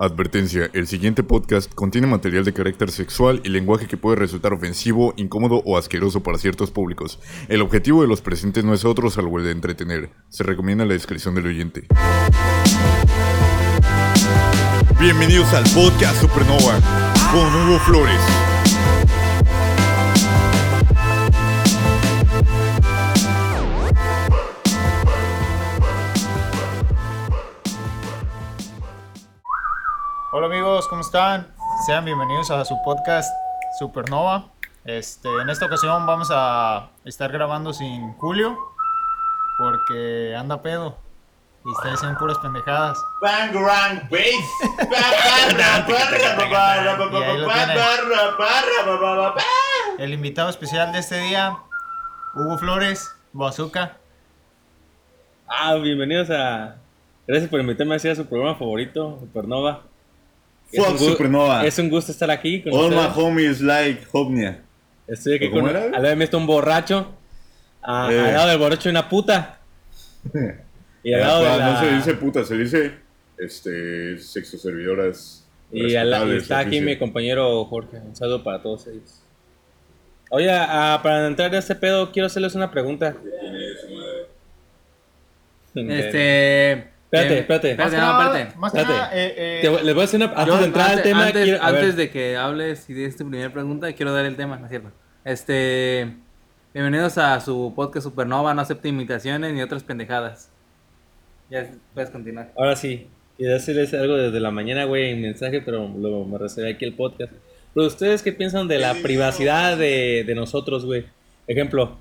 Advertencia, el siguiente podcast contiene material de carácter sexual y lenguaje que puede resultar ofensivo, incómodo o asqueroso para ciertos públicos. El objetivo de los presentes no es otro salvo el de entretener. Se recomienda la descripción del oyente. Bienvenidos al podcast Supernova con Hugo Flores. Hola amigos, ¿cómo están? Sean bienvenidos a su podcast Supernova. Este, en esta ocasión vamos a estar grabando sin Julio porque anda pedo y está diciendo puras pendejadas. Bang bass. El invitado especial de este día, Hugo Flores, Bazooka. Ah, bienvenidos a. Gracias por invitarme a su programa favorito, Supernova. Es Fuck Supernova. Es un gusto estar aquí con All my homies like Hopnia. Estoy aquí ¿Cómo con. era? Al lado de mí está un borracho. A- Eh. Al lado del borracho hay una puta. Y al lado de la. No se dice puta, se dice este sexo servidoras. Y, al- está aquí mi compañero Jorge. Un saludo para todos ellos. Oye, ah, para entrar a este pedo, quiero hacerles una pregunta. Este. Espérate, espérate. Espérate, que no, nada- espérate. más que Espérate. nada, eh, eh, Te voy- les voy a hacer una. Antes Yo- de entrar al tema, antes, quiero- a ver. antes de que hables y de esta primera pregunta, quiero dar el tema, ¿no es cierto? Este. Bienvenidos a su podcast Supernova, no acepta imitaciones ni otras pendejadas. Ya puedes continuar. Ahora sí, quería decirles algo desde la mañana, güey, en mensaje, pero lo, me reservé aquí el podcast. Pero ustedes, ¿qué piensan de la privacidad de, de nosotros, güey? Ejemplo,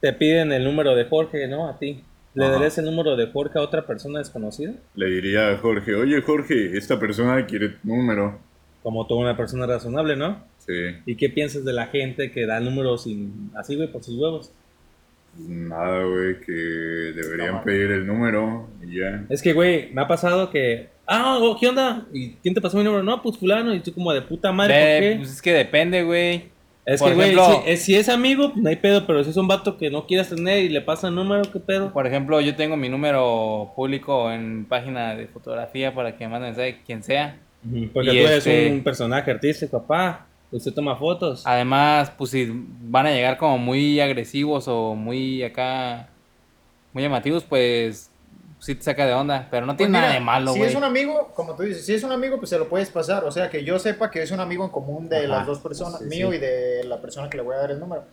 te piden el número de Jorge, ¿no? A ti. ¿Le Ajá. darías el número de Jorge a otra persona desconocida? Le diría a Jorge, oye Jorge, esta persona quiere tu número. Como toda una persona razonable, ¿no? Sí, ¿Y qué piensas de la gente que da el número sin, así, güey, por sus huevos? pues nada, güey, que deberían No, pedir el número y ya. Es que, güey, me ha pasado que... Ah, oh, ¿qué onda? ¿Y quién te pasó mi número? No, pues fulano. Y tú como de puta madre, ¿por qué? pues es que depende, güey. Es Por que, güey, ejemplo- si, eh, si es amigo, pues no hay pedo, pero si es un vato que no quieras tener y le pasa el número, ¿qué pedo? Por ejemplo, yo tengo mi número público en página de fotografía para que manden mensaje quien sea. Porque Y tú este- eres un personaje artístico, papá. Usted toma fotos. Además, pues si van a llegar como muy agresivos o muy acá, muy llamativos, pues sí te saca de onda. Pero no pues tiene mira, nada de malo, Si güey. es un amigo, como tú dices, si es un amigo, pues se lo puedes pasar. O sea, que yo sepa que es un amigo en común de Ajá. las dos personas, Sí, mío sí. y de la persona que le voy a dar el número.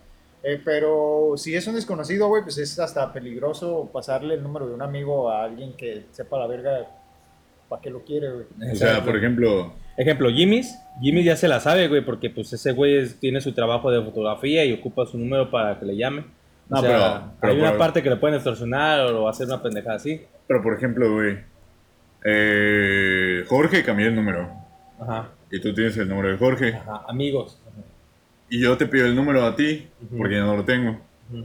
Eh, pero si es un desconocido, güey, pues es hasta peligroso pasarle el número de un amigo a alguien que sepa la verga para qué lo quiere, güey. O sea, por ejemplo, Ejemplo, Jimmy's. Jimmy's ya se la sabe, güey, porque pues ese güey es- tiene su trabajo de fotografía y ocupa su número para que le O No, sea, pero- pero hay una por- parte que le pueden extorsionar o hacer una pendejada así. pero por ejemplo, güey, eh, Jorge cambió el número Ajá, y tú tienes el número de Jorge ajá, amigos. y yo te pido el número a ti porque yo no lo tengo. Ujú.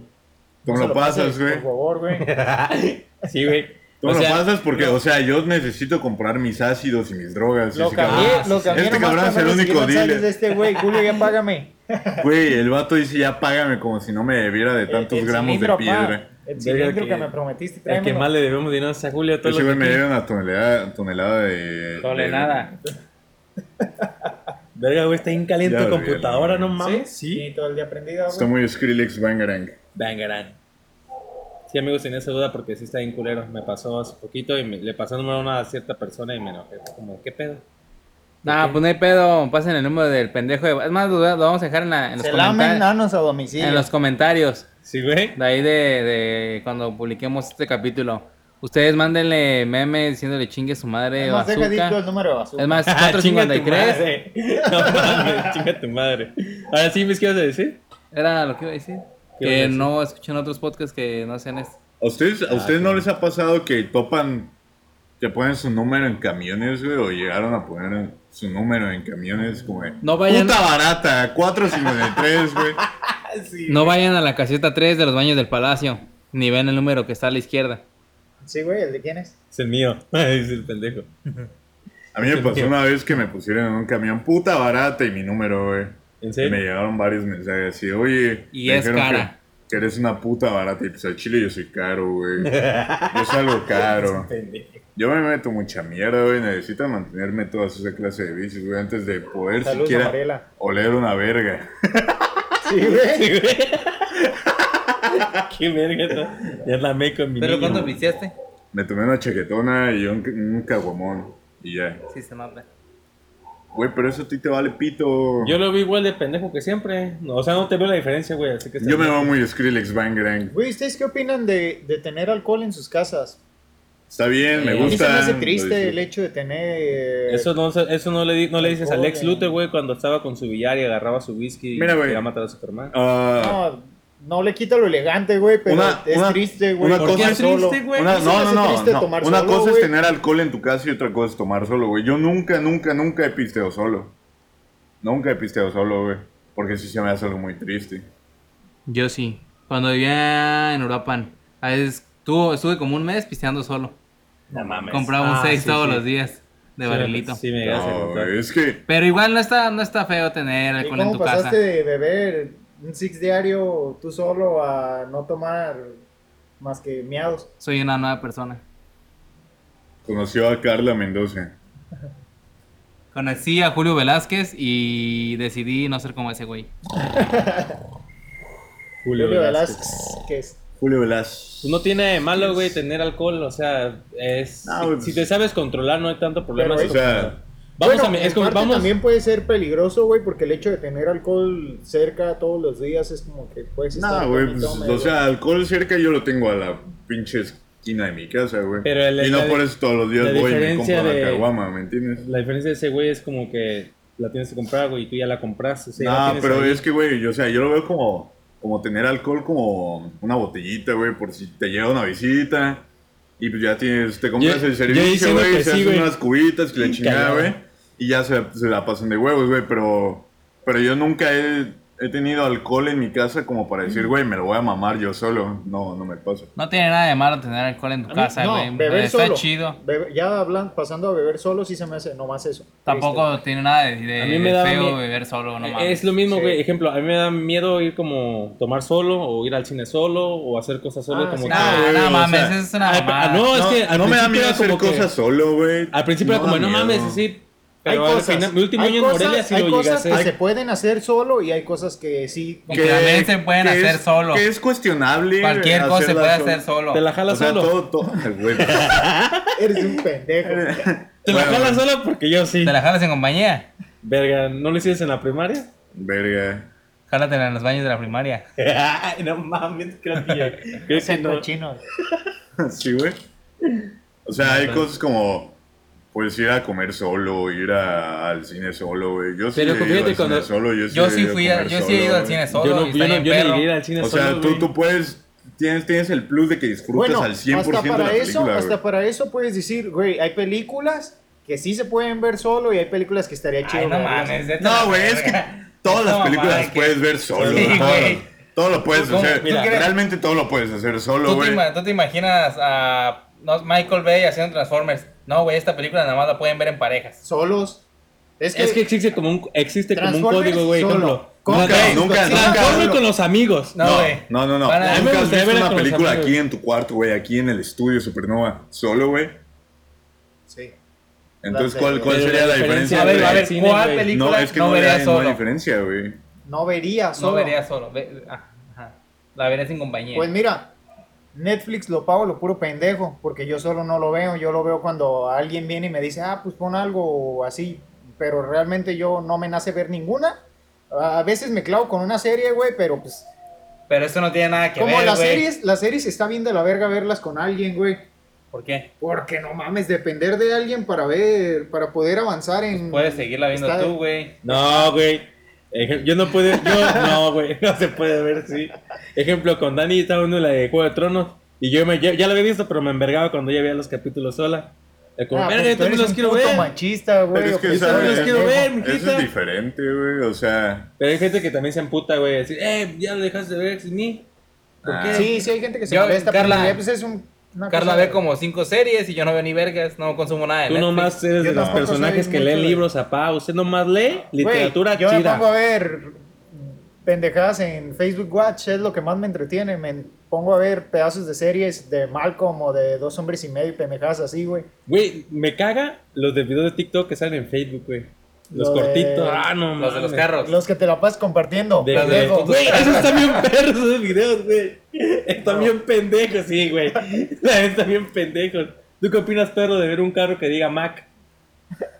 Tú No me se lo pasas, pases, güey. Por favor, güey. sí, güey. Tú O me lo sea, pasas porque, o sea, yo necesito comprar mis ácidos y mis drogas. y Lo cambié, cabrón- lo cambié Este cabrón es el no único dealer. de este güey, Julio, ya págame. Güey, el vato dice ya págame como si no me debiera de tantos El gramos de cilindro, pa. piedra. El cilindro que- que me prometiste, El que más le debemos dinero es a Julio. todo Ese güey que me debe una tonelada, tonelada de... Tole de- nada. Verga, güey, está bien caliente Ya tu computadora, no güey. mames. Sí, todo el día prendida, Está güey. muy Skrillex Bangarang. Bangarang. Sí, amigos, tenía esa duda porque sí está bien culero. Me pasó hace poquito y me- le pasó el número a una cierta persona y me enojé. Como, ¿qué pedo? Nah, pues no hay pedo, pasen el número del pendejo. de- Es más, lo, lo vamos a dejar en, la- en los, comentarios a domicilio. en los comentarios. Sí, güey. De ahí de, de cuando publiquemos este capítulo. Ustedes mándenle memes diciéndole chingue su madre Además, deja bazooka. dito el número de bazooka. Es más, Ah, chinga tu 453. madre. No mames, chinga tu madre. Ahora sí, ¿me qué ibas a decir? Era lo que iba a decir. ¿Qué ibas a Que no escuchen otros podcasts que no sean este. ¿A ustedes, a Ah, ustedes no les ha pasado que topan, que ponen su número en camiones, güey? O llegaron a poner su número en camiones como. No vayan- Puta barata, 453, güey. No vayan a la caseta 3 de los baños del palacio. Ni ven el número que está a la izquierda. Sí, güey, ¿el de quién es? Es el mío. Es el pendejo. A mí me pasó una vez que me pusieron en un camión puta barata y mi número, güey. ¿En Y serio? me llegaron varios mensajes así, oye... Y me es dijeron cara. Que, que eres una puta barata y pues al chile yo soy caro, güey. Yo salgo caro. Yo me meto mucha mierda, güey. Necesito mantenerme todas esa clase de vicios, güey, antes de poder Saludos, siquiera Amarela. oler una verga. Sí, güey. Qué verga, ¿no? Ya la me con mi ¿Pero cuándo viciaste? Me tomé una chaquetona y un, un caguamón. Y ya. Sí, se nota. Güey, pero eso a ti te vale pito. Yo lo vi igual de pendejo que siempre. No, o sea, no te veo la diferencia, güey. Así que está Yo me veo muy Skrillex Bangerang. Güey, ¿ustedes qué opinan de, de tener alcohol en sus casas? Está bien, me Eh, A mí se gusta. me hace lo triste el hecho de tener... Eso no, se- eso no le, di- no le dices a Lex Luthor, güey, cuando estaba con su billar y agarraba su whisky Mira, y güey. quería matar a Superman. Ah, No, no le quita lo elegante, güey, pero Una- es una- triste, güey. una ¿Por qué cosa es triste, güey? una- no, no, no, no. tomar Una solo, cosa es tener alcohol en tu casa y otra cosa es tomar solo, güey. Yo nunca, nunca, nunca he pisteado solo. Nunca he pisteado solo, güey. Porque sí se me hace algo muy triste. Yo sí. Cuando vivía en Uruapan, a veces estuvo, estuve como un mes pisteando solo. No mames. Compraba un Ah, seis sí, todos sí. los días de Sí, barrilito. Sí, me a No, es que Pero igual no está, no está feo tener ¿Y alcohol en cómo tu pasaste casa. de beber un six diario tú solo a no tomar más que miados? Soy una nueva persona. conoció a Carla Mendoza. Conocí a Julio Velázquez y decidí no ser como ese güey. Julio Julio Velázquez. Velázquez. Julio Velázquez. Pues no tiene malo, güey, tener alcohol, o sea, es... No, si, pues- si te sabes controlar no hay tanto problema. Pero O sea, vamos bueno, a... Es en como, parte vamos... también puede ser peligroso, güey, porque el hecho de tener alcohol cerca todos los días es como que puedes estar... no, güey, pues, o sea, alcohol cerca yo lo tengo a la pinche esquina de mi casa, güey. Pero el- y no por eso todos los días la voy y me compro de- la caguama, ¿me entiendes? La diferencia de ese güey es como que la tienes que comprar, güey, y tú ya la compraste. o sea, pero ahí. es que, güey, o sea, yo lo veo como, como tener alcohol como una botellita, güey, por si te llega una visita. Y pues ya tienes, te compras Yo- el servicio, güey, se sí, hacen unas cubitas que le chingada, güey. Y ya se, se la pasan de huevos, güey, pero, pero yo nunca he, he tenido alcohol en mi casa como para decir, güey, me lo voy a mamar yo solo. No, no me pasa. No tiene nada de malo tener alcohol en tu mí- casa, no, güey. beber Está solo. chido. Bebe- ya hablan, pasando a beber solo sí se me hace nomás eso. Tampoco tiene nada de, de- A mí me de feo mie- beber solo, no mames. es lo mismo, Sí. güey. Ejemplo, a mí me da miedo ir como tomar solo o ir al cine solo o hacer cosas solo Ah, como sí. que- Nah, no o mames, sea, eso es una Ay, mamada. ah, no, es no, que al no me da miedo hacer como que- cosas solo, güey. Al principio era No como, no mames, miedo. decir. Hay Pero cosas, final, mi último año en cosas- Morelia sí hay lo llegué a cosas que se pueden hacer solo y hay cosas que sí. Que también se pueden que hacer es- solo. Que es cuestionable. Cualquier cosa se puede hacer solo. Te la jalas O sea, solo. todo, todo. Eres un pendejo. Te la Bueno, jalas solo porque yo sí. ¿Te la jalas en compañía? Verga, ¿no lo hiciste en la primaria? Verga. Jálatela en los baños de la primaria. Ay, no mames, creo que ya. Creo que no. Sí, güey. O sea, hay cosas como. Pues ir a comer solo, ir a- al cine solo, güey. Yo sí Pero he ido al cuando- cine solo. Yo sí, Yo sí fui a, comer yo sí he ido al cine solo Yo no, y yo yo perro. ir al cine O sea, solo, tú, güey. tú puedes. Tienes, tienes el plus de que disfrutas Bueno, al 100% hasta de la para película. eso, güey. hasta para eso puedes decir, güey, hay películas que sí se pueden ver solo y hay películas que estaría chido Ay, no mames. la No, güey, es que todas las películas que- puedes ver solo. Sí, güey. Todo, güey. todo lo puedes ¿Cómo? hacer. Mira, realmente todo lo puedes hacer solo, ¿Tú te, güey. tú te imaginas a Michael Bay haciendo Transformers? No, güey, esta película nada más la pueden ver en parejas. Solos. Es que, Es que existe como un, existe como un código, güey. solo. ¿Cómo Nunca, que? nunca, Sí, nunca. Con los amigos. No, No, güey. no, no, no. A- Nunca has visto una con película aquí en tu cuarto, güey, aquí en el estudio Supernova, solo, güey. Sí. Entonces, ¿cuál, cuál sería la la diferencia? A ver, a ver, ¿cuál película no, no, es que no, vería, no hay solo? diferencia, güey. No vería solo. No vería solo. ve- ajá. La vería sin compañía. Pues mira, Netflix lo pago lo puro pendejo, porque yo solo no lo veo. Yo lo veo cuando alguien viene y me dice, ah, pues pon algo así. Pero realmente yo no me nace ver ninguna. A veces me clavo con una serie, güey, pero pues. Pero eso no tiene nada que Como ver, las güey. series, las series está bien de la verga verlas con alguien, güey. ¿Por qué? Porque no mames, depender de alguien para ver, para poder avanzar en. Puedes seguirla viendo Está- tú, güey. No, güey. Yo no puedo, yo no, güey, no se puede ver, sí. Ejemplo, con Dani estaba viendo la de Juego de Tronos y yo me, ya, ya la había visto, pero me envergaba cuando ya veía los capítulos sola. Como, Ah, "Verga, pues yo también los quiero ver. machista, güey. Pero es que, opresor, ¿sabes? los quiero ver, Eso es diferente, güey. O sea, Pero hay gente que también se emputa, güey, decir, eh, ya lo dejaste de ver sin mí. ¿Por Ah. qué? Sí, sí, hay gente que se Yo, molesta. Carla- pero pues es un, una Carla cosa ve como cinco series y yo no veo ni vergas, no consumo nada de Tú Netflix. nomás eres Yo de los tampoco personajes soy que mucho leen de- libros, apá. Usted nomás lee Güey, literatura yo me pongo a ver pendejadas en Facebook Watch es lo que más me entretiene. Me pongo a ver pedazos de series de Malcolm o de Dos Hombres y Medio y pendejadas así, güey. Güey, me caga los de videos de TikTok que salen en Facebook, güey. Los Lo de- cortitos. Ah, no, Los de los carros. Los que te la pasas compartiendo. De, Los de Güey, esos están bien perros esos videos, güey. Están bien pendejos, sí, güey. La neta, Están bien pendejos. ¿Tú qué opinas, perro, de ver un carro que diga Mac?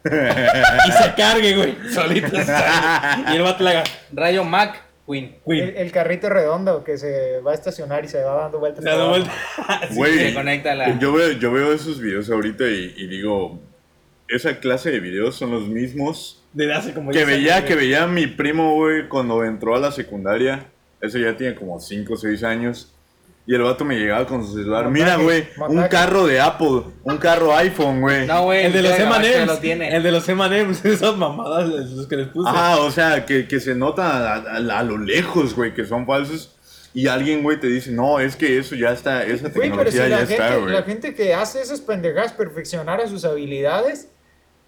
y se cargue, güey. Solito se cargue. Y el vato le haga Rayo Mac Queen. El, Queen. el carrito redondo que se va a estacionar y se va dando vueltas. Se da para vuelta. abajo. Güey, Se conecta la. yo veo, yo veo esos videos ahorita y, y digo, esa clase de videos son los mismos Desde hace como que 10 años, veía, que veía mi primo, güey, cuando entró a la secundaria. Ese ya tiene como 5 o 6 años. Y el vato me llegaba con su celular. Mira, güey, un carro de Apple, un carro iPhone, güey. No, güey. El de los M&M's. lo tiene. El de los M&M's. Esas mamadas, los que les puse. Ajá, o sea, que, que se nota a, a- a lo lejos, güey, que son falsos. Y alguien, güey, te dice, no, es que eso ya está, esa Güey, pero si tecnología ya está, gente, güey. la gente que hace esas pendejadas perfeccionara sus habilidades,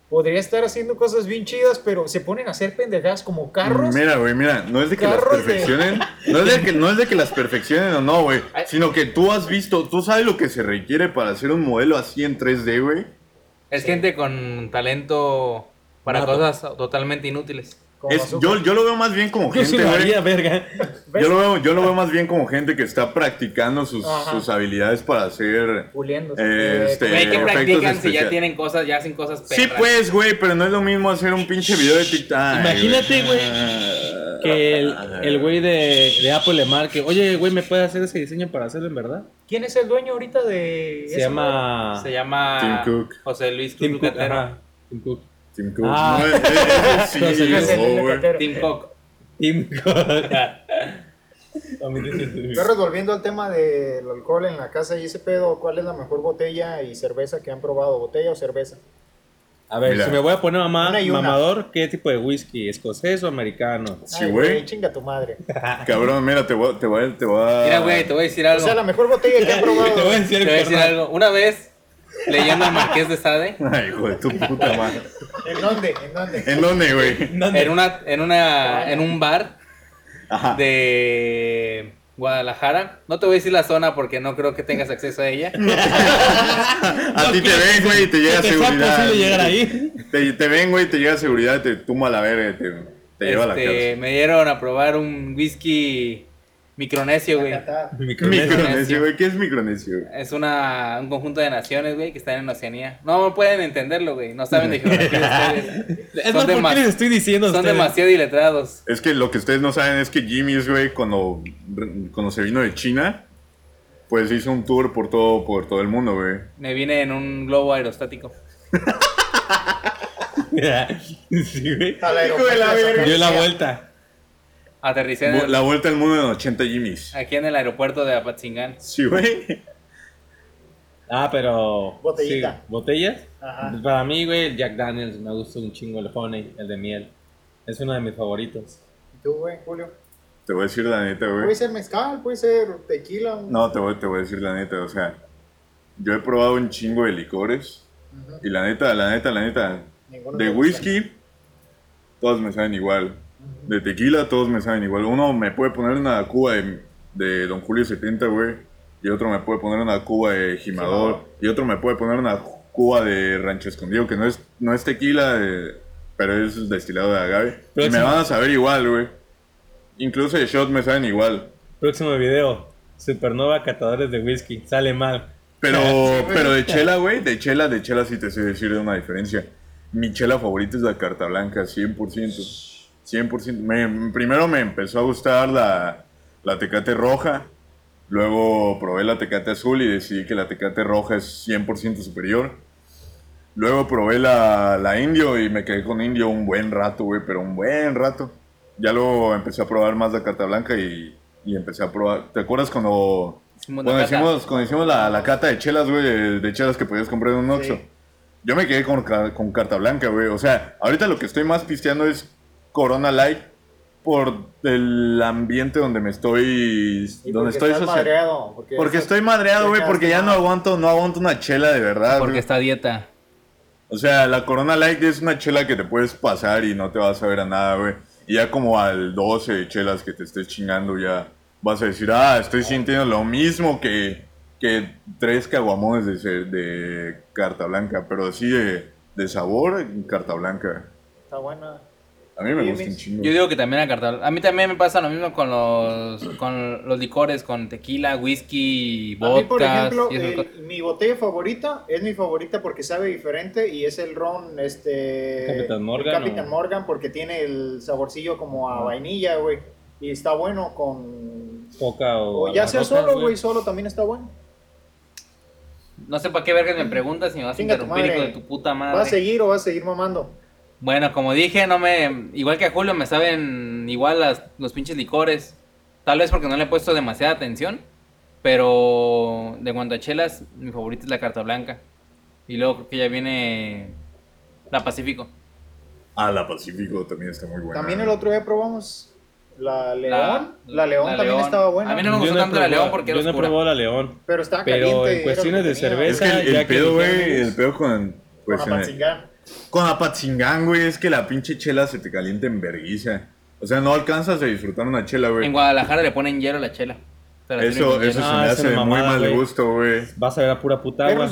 podría estar haciendo cosas bien chidas, pero se ponen a hacer pendejadas como carros. Mira, güey, mira, no es de que las de- perfeccionen, no es de que, no es de que las perfeccionen o no, güey, sino que tú has visto, tú sabes lo que se requiere para hacer un modelo así en 3D, güey. Es gente con talento para cosas totalmente inútiles. Es, yo, yo lo veo más bien como Yo sí gente, lo güey. haría, verga. Yo lo, veo, yo lo veo más bien como gente que está practicando sus, sus habilidades para hacer... Puliendo. Eh, este, Güey, ¿qué efectos practican si ya tienen cosas, ya hacen cosas Sí, perras? pues, güey, pero no es lo mismo hacer un pinche video de TikTok. Imagínate, güey. Que el, el güey de, de Apple le marque, oye, güey, ¿me puede hacer ese diseño para hacerlo en verdad? ¿Quién es el dueño ahorita de Se llama... Se llama Tim Cook. José Luis Tim Cook. Tim Cook. Tim Cook. Ah. No, es- es- güey. Tim Cook. Tim Cook. Perros, volviendo al tema del alcohol en la casa y ese pedo, ¿cuál es la mejor botella y cerveza que han probado? ¿Botella o cerveza? A ver, Mira. si me voy a poner mamá, Una y una. mamador, ¿qué tipo de whisky? ¿Escocés o americano? Sí, güey. Chinga tu madre. Cabrón, mira, te voy, te voy, te voy a... Mira, güey, te voy a decir O algo. sea, la mejor botella que han Te voy a probado. decir Te voy a decir algo. Una vez, leyendo al Marqués de Sade, Ay, hijo de tu puta madre. ¿En dónde? ¿En dónde? ¿En dónde, güey? ¿Dónde? en una, en una, en un bar Ajá. de Guadalajara. No te voy a decir la zona porque no creo que tengas acceso a ella. A ti te ven, güey, y te llega ¿Te sea seguridad. posible llegar ahí? Te, te ven, güey, te llega seguridad, te tumba la verga, te, te lleva a la Este, cárcel. me dieron a probar un whisky micronesio, güey. Micronesio, güey, ¿qué es micronesio? güey? Es una, un conjunto de naciones, güey, que están en Oceanía. No pueden entenderlo, güey. No saben de geografía ustedes. Es más, Son, ¿por qué les estoy diciendo son ustedes? demasiado iletrados. Es que lo que ustedes no saben es que Jimmy's, güey, cuando, cuando se vino de China, pues hizo un tour por todo, por todo el mundo, güey. Me vine en un globo aerostático. sí, güey. A la Hijo de la aeropuerto. verga. Dio la vuelta. Aterricé en el- La vuelta al mundo en 80 Jimmy's. aquí en el aeropuerto de Apatzingán. Sí, güey. Ah, pero. Botellita. sí, ¿Botellas? Ajá. Para mí, güey, el Jack Daniels me gusta un chingo el honey, el de miel. Es uno de mis favoritos. ¿Y tú, güey, Julio? Te voy a decir la neta, güey. Puede ser mezcal, puede ser tequila. un- No, te voy, te voy a decir la neta, o sea, yo he probado un chingo de licores y la neta, la neta, la neta, Ninguno de whisky, todos me saben igual. De tequila, todos me saben igual. Uno me puede poner una cuba de, de Don Julio 70, güey, y otro me puede poner una cuba de Jimador, y otro me puede poner una cuba de Rancho Escondido, que no es, no es tequila, eh, pero es destilado de agave. Y me van a saber igual, güey. Incluso de shot me saben igual. Próximo video: Supernova catadores de whisky. Sale mal. Pero, pero de chela, güey, de chela, de chela sí te sé decir una diferencia. Mi chela favorita es la carta blanca, 100%. 100%. Me- primero me empezó a gustar la, la tecate roja. Luego probé la tecate azul y decidí que la tecate roja es 100% superior. Luego probé la, la indio y me quedé con indio un buen rato, güey, pero un buen rato. Ya luego empecé a probar más la carta blanca y, y empecé a probar. ¿Te acuerdas cuando Hicimos la cuando cata. hicimos, cuando hicimos la, la cata de chelas, güey, de, de chelas que podías comprar en un Oxxo. Sí. Yo me quedé con, con carta blanca, güey. O sea, ahorita lo que estoy más pisteando es Corona Light por el ambiente donde me estoy... Y donde porque estoy estás social- madreado, Porque, Porque estoy madreado, güey, Ya porque ya no aguanto, no aguanto una chela de verdad, Porque güey. está dieta. O sea, la Corona Light es una chela que te puedes pasar y no te vas a ver a nada, güey. Y ya como al 12 chelas que te estés chingando, ya vas a decir, ah, estoy sintiendo lo mismo que, que tres caguamones de, de carta blanca, pero así de, de sabor, carta blanca. Está buena. A mí me gusta un chingo. Yo digo que también a carta A mí también me pasa lo mismo con los, con los licores, con tequila, whisky, A mí, por vodka. ejemplo, el- mi botella favorita es mi favorita porque sabe diferente y es el ron, este... Capitán Morgan, Capitán ¿o? Morgan porque tiene el saborcillo como a vainilla, güey. Y está bueno con... Coca o. O ya sea solo, güey, solo también está bueno. No sé para qué vergas me preguntas si me vas a interrumpir, hijo madre. de tu puta ¿Va a madre. seguir o va a seguir mamando? Bueno, como dije, no me. Igual que a Julio, me saben igual las, los pinches licores. Tal vez porque no le he puesto demasiada atención. Pero de cuanto a chelas, mi favorita es la carta blanca. Y luego creo que ya viene la Pacífico. Ah, la Pacífico también está muy buena. También el otro día probamos la León. La, León la también León. estaba buena. A mí no me Yo gustó tanto la León porque Yo era no he oscura. probado la León. Pero estaba Pero caliente. en cuestiones de tenía. cerveza- Es que el, el ya que pedo, güey, el pedo con... Pues, Con. Con Apatzingán, güey, es que la pinche chela se te calienta en verguiza. O sea, no alcanzas a disfrutar una chela, güey. En Guadalajara le ponen hielo a la chela. Eso, eso se me hace es de muy mal gusto, güey. Vas a ver a pura puta agua.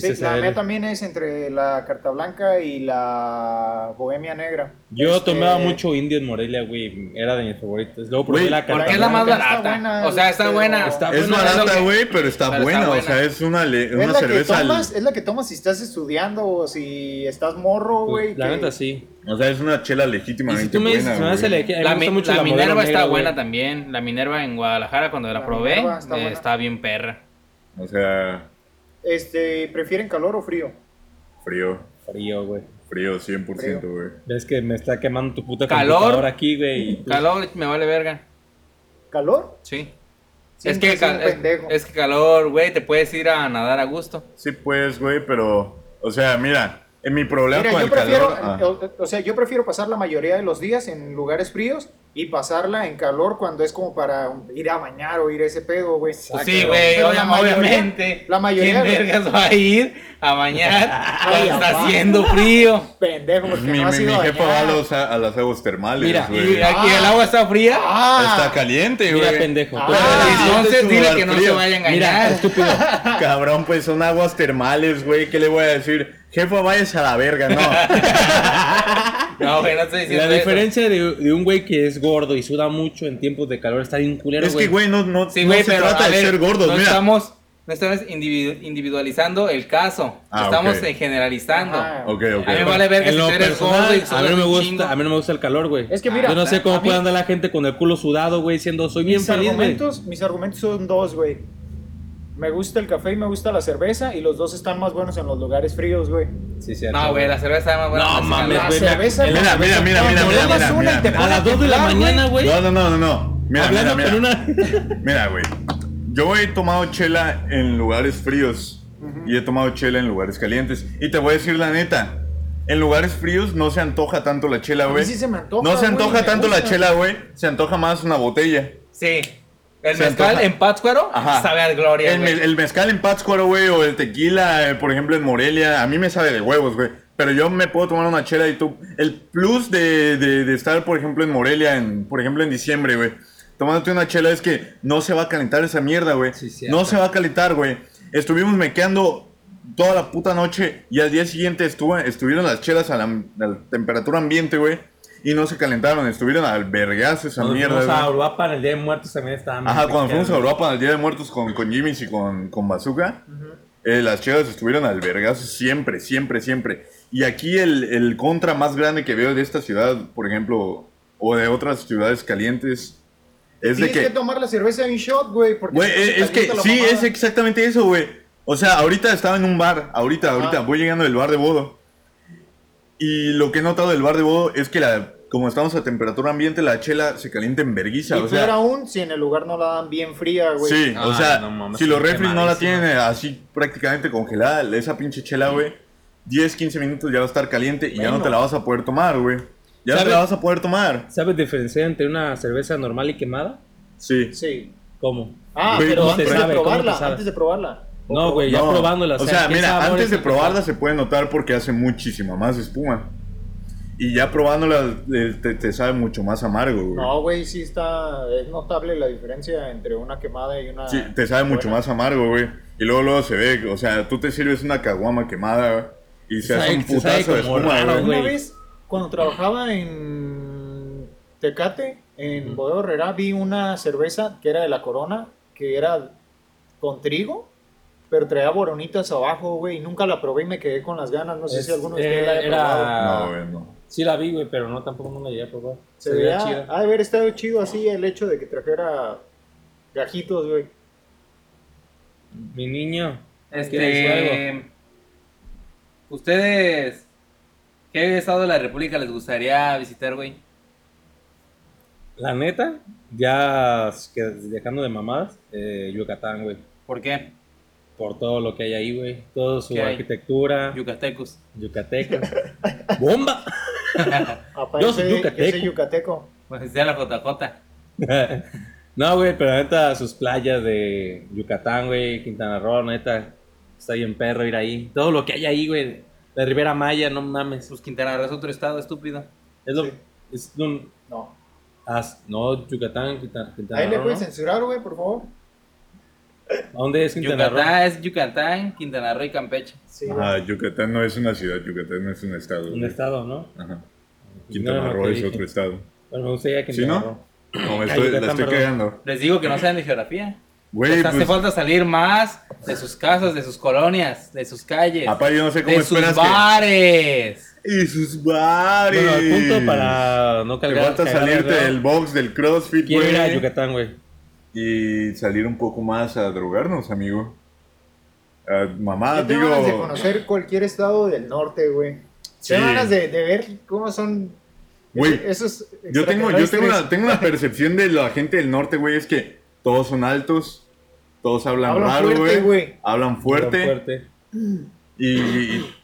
Sí, la mía también es entre la Carta Blanca y la Bohemia Negra. Yo Este, tomaba mucho indio en Morelia, güey. Era de mis favoritos. Luego probé la Porque carta es la más Blanca está barata. buena, o sea, está pero- buena. Está Es buena, barata, que- güey, pero está pero está buena. O sea, es una, le- Es una la, que cerveza. tomas, es la que tomas si estás estudiando o si estás morro, güey. La que- neta sí. O sea, es una chela Y legítimamente si tú me dices, buena, se me hace güey. elegir. a mí La, mi- mucho la Minerva negra, está buena también. La Minerva en Guadalajara, cuando la, La probé, está eh, está bien perra. O sea, Este, ¿prefieren calor o frío? frío. Frío, güey. Frío 100%, güey. Ves que me está quemando tu puta Calor. computadora aquí, güey. Calor me vale verga. ¿Calor? Sí. Es que, cal- un es, pendejo. es que calor, güey, te puedes ir a nadar a gusto. Sí, pues, güey, pero. O sea, mira, en mi problema Mira, con yo el prefiero, calor. ah. o, o sea, yo prefiero pasar la mayoría de los días en lugares fríos y pasarla en calor cuando es como para ir a bañar o ir a ese pedo, güey. Pues sí, güey, la mayoría- obviamente. la mayoría ¿Quién vergas va a ir a bañar cuando está papá. haciendo frío? Pendejo, porque Mi, no has mi, mi ido a jefa va a, los, a las aguas termales, Mira, güey. Y aquí el agua está fría. Ah, Está caliente, güey. Mira, pendejo. Ah. tú- Entonces dile que no se vaya a engañar. Mira, estúpido. Cabrón, pues son aguas termales, güey. ¿Qué le voy a decir? Jefa, váyase a la verga, no. No, güey, no estoy diciendo La eso. diferencia de, de un güey que es gordo y suda mucho en tiempos de calor está bien culero, es que, güey, no, no, Sí, no güey, se pero trata a de ver, ser gordos. no Mira, estamos, no estamos individu- individualizando el caso. Ah, estamos ok. eh, generalizando. Ajá. Ok, ok. A mí me vale verga En si lo tú eres gordo y a mí no me un gusta, a mí no me gusta el calor, güey. Es que mira, yo no sé a cómo mí- puede andar la gente con el culo sudado, güey, diciendo soy bien mis feliz, güey. argumentos, mis argumentos son dos, güey. Me gusta el café y me gusta la cerveza y los dos están más buenos en los lugares fríos, güey. Sí, sí, No, güey, la cerveza está más buena. No, mames, calor. La güey, cerveza... mira, mira, mira, mira, mira, mira, mira, mira. A las 2 de la mañana, güey. No, no, no, no, no. Mira, mira, Hablando mira. una. Mira, güey. Yo he tomado chela en lugares fríos y he tomado chela en lugares calientes. Y te voy a decir la neta. En lugares fríos no se antoja tanto la chela, güey. sí se me antoja, No se güey, antoja me tanto la chela, güey. Se antoja más una botella. Sí. El Se mezcal antoja. en Pátzcuaro Ajá. sabe a gloria, El, güey. el mezcal en Pátzcuaro, güey, o el tequila, eh, por ejemplo, en Morelia, a mí me sabe de huevos, güey. Pero yo me puedo tomar una chela y tú... El plus de, de- de estar, por ejemplo, en Morelia, en, por ejemplo, en diciembre, güey. Tomándote una chela es que no se va a calentar esa mierda, güey. Sí, no se va a calentar, güey. Estuvimos mequeando toda la puta noche y al día siguiente estuvo, estuvieron las chelas a la, a la temperatura ambiente, güey. Y no se calentaron, estuvieron al esa Cuando mierda, fuimos a. Uruapan el Día de Muertos también estaban. Ajá, cuando fuimos a Europa Europa el Día de Muertos con, con Jimmy's y con, con Bazooka, eh, las chelas estuvieron al siempre, siempre, siempre. Y aquí el, el contra más grande que veo de esta ciudad, por ejemplo, o de otras ciudades calientes, es de Tienes que... que... tomar la cerveza en shot, güey. porque Güey, eh, es que sí, mamada. es exactamente eso, güey. O sea, ahorita estaba en un bar, ahorita, Ajá. ahorita, voy llegando del bar de Bodo. Y lo que he notado del bar de Bodo es que la, como estamos a temperatura ambiente, la chela se calienta en verguiza. Y o peor sea, aún si en el lugar no la dan bien fría, güey. Sí, o Ay, sea, no mames, si los está refris no la tienen así prácticamente congelada, esa pinche chela, güey, 10, 15 minutos ya va a estar caliente y ya no te la vas a poder tomar, güey. Ya no te la vas a poder tomar. ¿Sabes diferenciar entre una cerveza normal y quemada? Sí. Sí. ¿Cómo? Ah, Güey, pero ¿cómo antes te de probarla, antes de probarla. No, güey, ya No, probándola. O sea, ¿qué mira, antes de probarla se puede notar porque hace muchísima más espuma. Y ya probándola eh, te, te sabe mucho más amargo, güey. No, güey, sí está. Es notable la diferencia entre una quemada y una. Sí, te sabe mucho más amargo, güey. Y luego, luego se ve, o sea, tú te sirves una caguama quemada, güey, y se hace Sabe- un putazo de espuma, raro, güey. Una vez, cuando trabajaba en Tecate, en Bodega Herrera, vi una cerveza que era de la Corona, que era con trigo, pero traía boronitas abajo, güey, y nunca la probé y me quedé con las ganas. No sé Es- si alguno de ustedes la haya era- probado. No, güey, no. Sí la vi, güey, pero no, tampoco no la llegué a probar. Se Se veía veía, chida. ha de haber estado chido así el hecho de que trajera gajitos, güey. Mi niño. Este. ¿Ustedes qué estado de la República les gustaría visitar, güey? La neta, ya que- dejando de mamadas, eh, Yucatán, güey. ¿Por qué? Por todo lo que hay ahí, güey. Toda su arquitectura, Yucatecos. yucatecos. ¡Bomba! Yo soy yucateco. yo soy yucateco. Pues sea la JJ. no, güey, pero neta, sus playas de Yucatán, güey, Quintana Roo, neta, está bien perro ir ahí. Todo lo que hay ahí, güey. La Ribera Maya, no mames. Pues Quintana Roo es otro estado, estúpido. Es lo. Sí. Es un- No. ah, no, Yucatán, Quintana, Quintana Ahí le puedes ¿no? censurar, güey, por favor. ¿A dónde es Quintana Roo? Yucatán es Yucatán, Quintana Roo y Campeche. Sí, Ajá, Yucatán no es una ciudad, Yucatán no es un estado. Un güey. estado, ¿no? Ajá. No, Quintana no, Roo es dije. otro estado. Bueno, me gustaría ¿Sí, Quintana no? Roo. No, me estoy, la Yucatán, estoy perdón. cagando. Les digo que no saben de geografía. Güey, Les hace pues, falta salir más de sus casas, de sus colonias, de sus calles, papá, yo no sé cómo de sus bares. que... Y sus bares. Bueno, punto para no Te cargar. falta cagar salirte del box, del crossfit, Quiero ir a güey. Yucatán, güey. Y salir un poco más a drogarnos, amigo. Mamá, Yo tengo digo... ganas de conocer cualquier estado del norte, güey. Sí. Tengo ganas de, de ver cómo son Güey, esos Yo tengo, yo tengo, una, tengo una percepción de la gente del norte, güey, es que todos son altos, todos hablan, Hablan raro, fuerte, güey. güey. Hablan fuerte. fuerte. Y, y-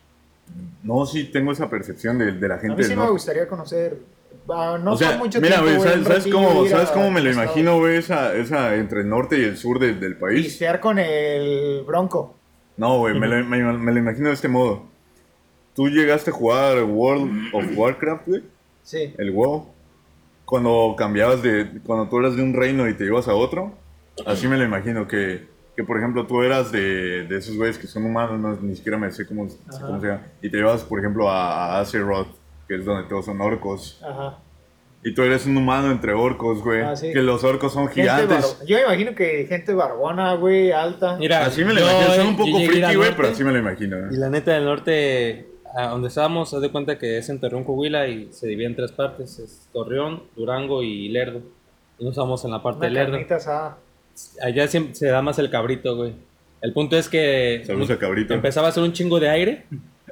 no, sí tengo esa percepción de, de la A gente mí sí del me norte. gustaría conocer. Ah, no o sea, mucho mira, tiempo, güey, ¿sabes, sabes cómo, ¿sabes cómo me lo imagino, güey? Esa, esa entre el norte y el sur del, del país. Pistear con el bronco. No, güey, me, me- me lo imagino de este modo. Tú llegaste a jugar World of Warcraft, güey. Sí. el WoW, cuando cambiabas de, cuando tú eras de un reino y te ibas a otro, así me lo imagino, que, que por ejemplo tú eras de, de esos güeyes que son humanos, no, ni siquiera me sé cómo, cómo se llama, y te ibas por ejemplo a, a Azeroth, que es donde todos son orcos, Ajá. y tú eres un humano entre orcos, güey, Ah, sí. que los orcos son Gente gigantes. Yo me imagino que gente barbona, güey, alta. Mira, Así me lo yo- imagino, son un poco al friki, güey, pero así me lo imagino. Y güey. la neta del norte, a donde estábamos, haz de cuenta que es en Torreón, Coahuila y se divide en tres partes: es Torreón, Durango y Lerdo. Y nos estamos en la parte Una de Lerdo. asada. Allá siempre se da más el cabrito, güey. El punto es que Saludos a Cabrito. empezaba a hacer un chingo de aire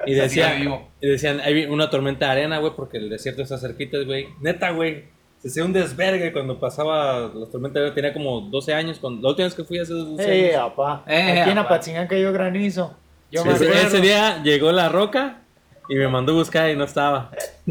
y decía, Así vivo. y decían, hay una tormenta de arena, güey, porque el desierto está cerquita, güey. Neta, güey. Se hacía un desvergue cuando pasaba la tormenta de arena. Tenía como 12 años. Cuando, la última vez que fui hace 12 Eh, años. apá. Eh, Aquí en apá. Apatzingán cayó granizo. Yo me Ese, ese día llegó la roca y me mandó a buscar y no estaba.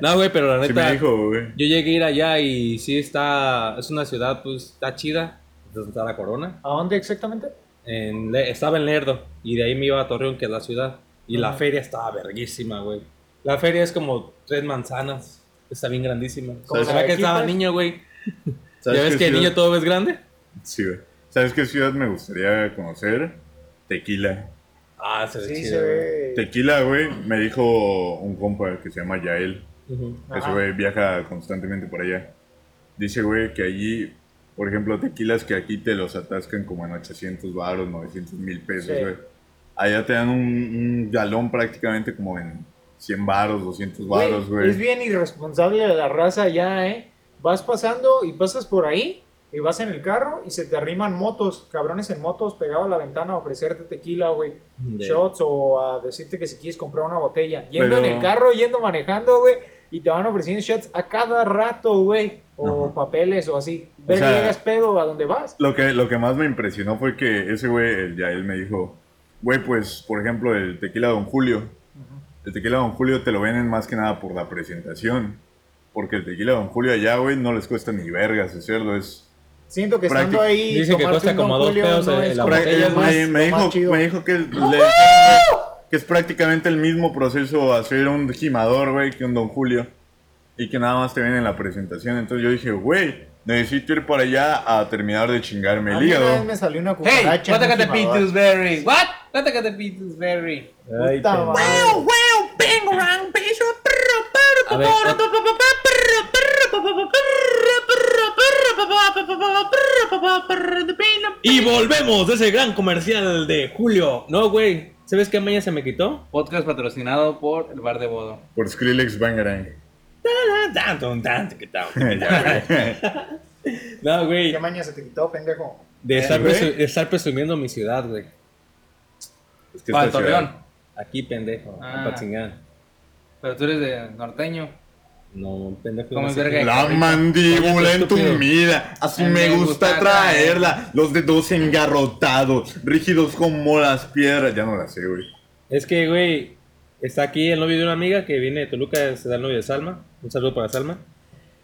No, güey, pero la Sí neta, me dijo, güey. yo llegué a ir allá y sí está, es una ciudad, pues, está chida. Entonces está la corona. ¿A dónde exactamente? En estaba en Lerdo y de ahí me iba a Torreón, que es la ciudad. Y la feria estaba verguísima, güey. La feria es como tres manzanas. Está bien grandísima. Como ¿Sabes la de que estaba niño, güey? ¿Sabes ¿Ya ves que el ciudad- niño todo es grande? Sí, güey. ¿Sabes qué ciudad me gustaría conocer? Tequila. Ah, se ve Sí, chido, se güey. ve. Tequila, güey, me dijo un compa que se llama Yael. Ujú. Ese Ajá. güey viaja constantemente por allá. Dice, güey, que allí, por ejemplo, tequilas que aquí te los atascan como en 800 baros, 900 mil pesos, Sí. Allá te dan un, un galón prácticamente como en 100 baros, 200 Güey, baros, güey. Es bien irresponsable de la raza ya, ¿eh? Vas pasando y pasas por ahí y vas en el carro y se te arriman motos, cabrones en motos pegados a la ventana a ofrecerte tequila, güey, De- shots o a decirte que si quieres comprar una botella. Yendo Pero- en el carro, yendo manejando, güey, y te van ofreciendo shots a cada rato, güey, o Ajá. papeles o así. Ver sea- que llegas pedo a donde vas. Lo que, lo que más me impresionó fue que ese güey, el Yael, me dijo, güey, pues, por ejemplo, el tequila Don Julio. El tequila Don Julio te lo venden más que nada por la presentación. Porque el tequila Don Julio allá, güey, no les cuesta ni vergas hacerlo. Es, Siento que estando ahí. Dice que cuesta como dos pesos no es la botella, es me, más- me lo más dijo, me dijo que le, que es prácticamente el mismo proceso hacer un gimador, güey, que un Don Julio. Y que nada más te ven en la presentación. Entonces yo dije, güey, necesito ir para allá a terminar de chingarme el mí una vez hígado. me salió una Hey, what Y volvemos de ese gran comercial de Julio. No, güey. ¿Sabes qué maña se me quitó? Podcast patrocinado por el Bar de Bodo. Por Skrillex Bangarang. No, güey. ¿Qué maña se te quitó, pendejo? De estar, presu- de estar presumiendo mi ciudad, güey. Es que Para esta Torreón. Aquí, pendejo. Ah. Apatzingán. Pero tú eres de norteño. No, pendejo. ¿Cómo no sé. La mandíbula entumida, así me gusta traerla. Los dedos engarrotados, rígidos como las piedras. Ya no la sé, güey. Es que, güey, está aquí el novio de una amiga que viene de Toluca, se da el novio de Salma. Un saludo para Salma.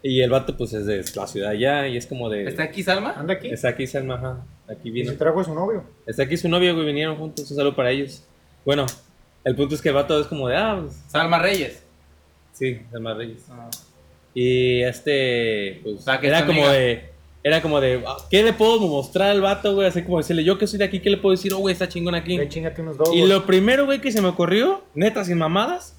Y el vato, pues, es de la ciudad allá y es como de... ¿Está aquí Salma? Anda aquí. Está aquí Salma, ajá. Aquí Y vino. se trajo a su novio. Está aquí su novio, güey, vinieron juntos. Un saludo para ellos. Bueno, el punto es que el vato es como de, ah, pues, Salma Reyes. sí, Salma Reyes. Ah. Y este, pues, sea, que era como amiga. de, era como de, ah, ¿qué le puedo mostrar al vato, güey? Así como decirle, yo que soy de aquí, ¿qué le puedo decir? Oh, güey, está chingón aquí. Ve, chingate unos dos. Y lo primero, güey, que se me ocurrió, neta, sin mamadas,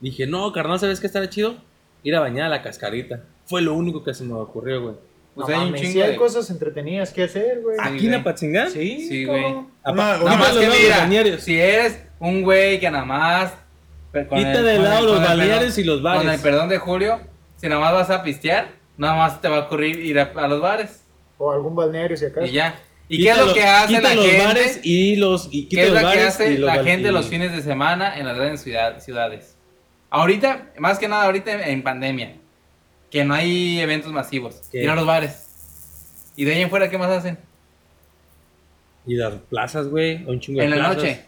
dije, no, carnal, ¿sabes qué estaría chido? Ir a bañar a la cascarita. Fue lo único que se me ocurrió, güey. Pues no hay un chingo sí hay de- cosas entretenidas que hacer, güey. ¿Aquí en güey. Apatzingán? Sí, Sí, una- Nada más los que mira, balnearios. si eres un güey que nada más... Quita de lado los balnearios y los bares. Con el perdón de Julio, si nada más vas a pistear, nada más te va a ocurrir ir a, a los bares. O algún balneario si acaso. Y ya. ¿Y Quita qué es lo que hace quita la los gente? bares y los y quita ¿Qué es los lo que hace los la gente y- los fines de semana en las grandes ciudad- ciudades? Ahorita, más que nada ahorita en pandemia, que no hay eventos masivos, ¿Qué? ir a los bares. Y de ahí en fuera, ¿qué más hacen? Y las plazas, güey, un chingo de En la plazas. noche.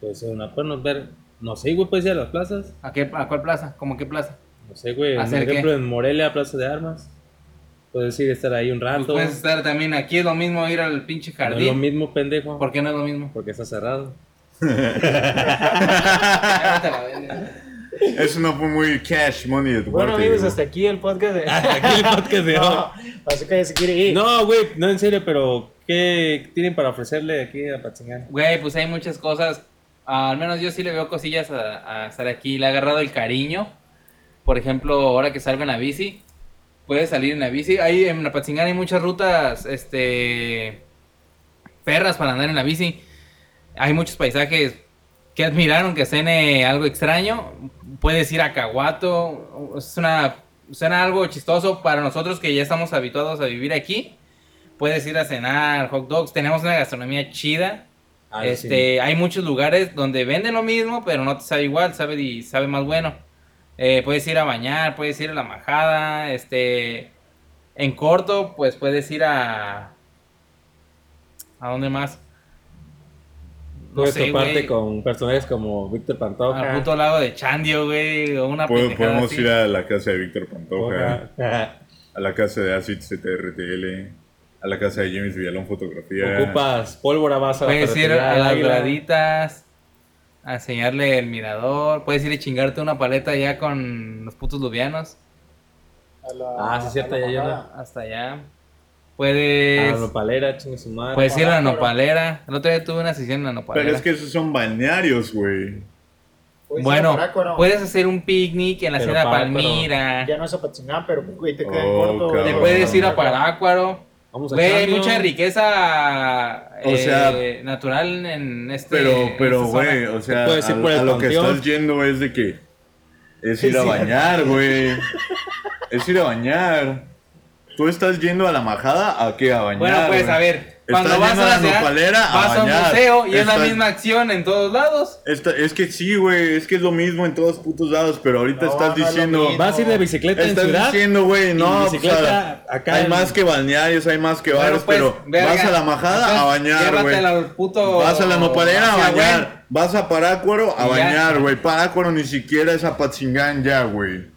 Pues una podemos ver, no sé, güey, puedes ir a las plazas. ¿A, qué, ¿A cuál plaza? ¿Cómo qué plaza? No sé, güey, por ¿Hacer ejemplo qué? en Morelia, Plaza de Armas. Puedes ir a estar ahí un Pues rato. puedes estar también aquí, es lo mismo ir al pinche no es lo jardín. mismo, pendejo. ¿Por qué no es lo mismo? Porque está cerrado. Eso no fue muy cash money de tu Bueno, parte. amigos, hasta aquí el podcast de. Aquí el podcast de hoy. no, así que se quiere ir. No, güey, no en serio, pero ¿qué tienen para ofrecerle aquí a Patzingán? Güey, pues hay muchas cosas. Ah, al menos yo sí le veo cosillas a, a estar aquí. Le ha agarrado el cariño. Por ejemplo, ahora que salgo en la bici, puedes salir en la bici. Ahí en Apatzingán hay muchas rutas, este, perras para andar en la bici. Hay muchos paisajes que admirar, aunque suene algo extraño. Puedes ir a Caguato. Es una, suena algo chistoso para nosotros que ya estamos habituados a vivir aquí. Puedes ir a cenar hot dogs. Tenemos una gastronomía chida. Ah, este, hay muchos lugares donde venden lo mismo, pero no te sabe igual, sabe y sabe más bueno. Eh, puedes ir a bañar, puedes ir a la majada, este, en corto, pues puedes ir a, ¿a dónde más? No Puedes sé, toparte con personajes como Víctor Pantoja. al puto lago de Chandio, güey, o una Podemos así. ir a la casa de Víctor Pantoja, a la casa de Acid CTRTL, a la casa de James Villalón Fotografía. Ocupas pólvora, vas a Puedes ir a las graditas, a enseñarle el mirador, puedes ir a chingarte una paleta ya con los putos lubianos, A la- Ah, sí, cierto, a la ya, ya, mamada. hasta allá. A Puedes... la nopalera, chingue su madre. Puedes ir a la Nopalera. El otro día tuve una sesión en la nopalera. Pero es que esos son balnearios, güey. Puedes ir a bueno, Parácuaro. puedes hacer un picnic en la Pero Sierra Palmira. Ya no es Apatzingán, pero güey, te queda Oh, corto. cabrón. Te puedes ir a Parácuaro. Vamos a Güey, hay mucha riqueza O eh, sea, natural en este. Pero, pero, güey, o sea, puedes ir a, por el a lo que estás yendo es de que es ir a bañar, güey. Es ir a bañar. ¿Tú estás yendo a la majada a qué? A bañar. Bueno, pues güey? a ver. Cuando Estás vas a yendo la a la ciudad, nopalera a vas a un bañar. museo y es la Estás- misma acción en todos lados. Esta- es que sí, güey, es que es lo mismo en todos putos lados, pero ahorita No, estás no diciendo... Vas a ir de bicicleta en Estás ciudad. diciendo, güey, no, bicicleta pues, a- acá hay en- más que balnearios, hay más que Bueno, bares, pues, pero verga. vas a la majada a bañar, güey. puto Vas a la nopalera a bañar. Vas a Parácuaro a bañar, güey. Parácuaro ni siquiera es a Patzingán ya, güey.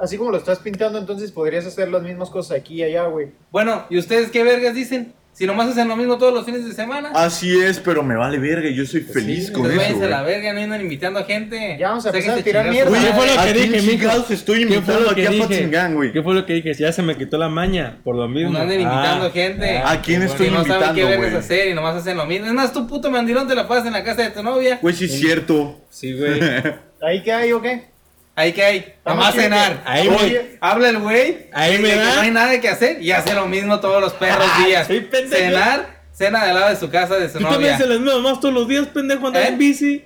Así como lo estás pintando, entonces podrías hacer las mismas cosas aquí y allá, güey. Bueno, ¿y ustedes qué vergas dicen? Si nomás hacen lo mismo todos los fines de semana. Así es, pero me vale verga y yo soy feliz con Entonces eso, váyanse a la güey. verga, no andan invitando gente. Ya vamos a empezar a tirar mierda. ¿Qué fue lo ¿A que dije, mijo? estoy ¿Qué fue invitando aquí a dije? Patzingán, güey? ¿Qué fue lo que dije? Ya se me quitó la maña, por lo mismo. No anden invitando Ah. gente. ¿A quién estoy no saben qué invitando, vergas güey? hacer y nomás hacen lo mismo. Es más, tu puto mandilón te la pasas en la casa de tu novia. Güey, sí es cierto. Sí, güey. ¿Ahí qué hay o qué? Ahí que hay. Nomás Estamos cenar. Ahí me- Habla el güey. Ahí me que da. No hay nada que hacer y hace lo mismo todos los perros días. sí, pendejo. Cenar, cena del lado de su casa de su Tú también novia. haces las mismas más todos los días, pendejo, andar ¿Eh? en bici.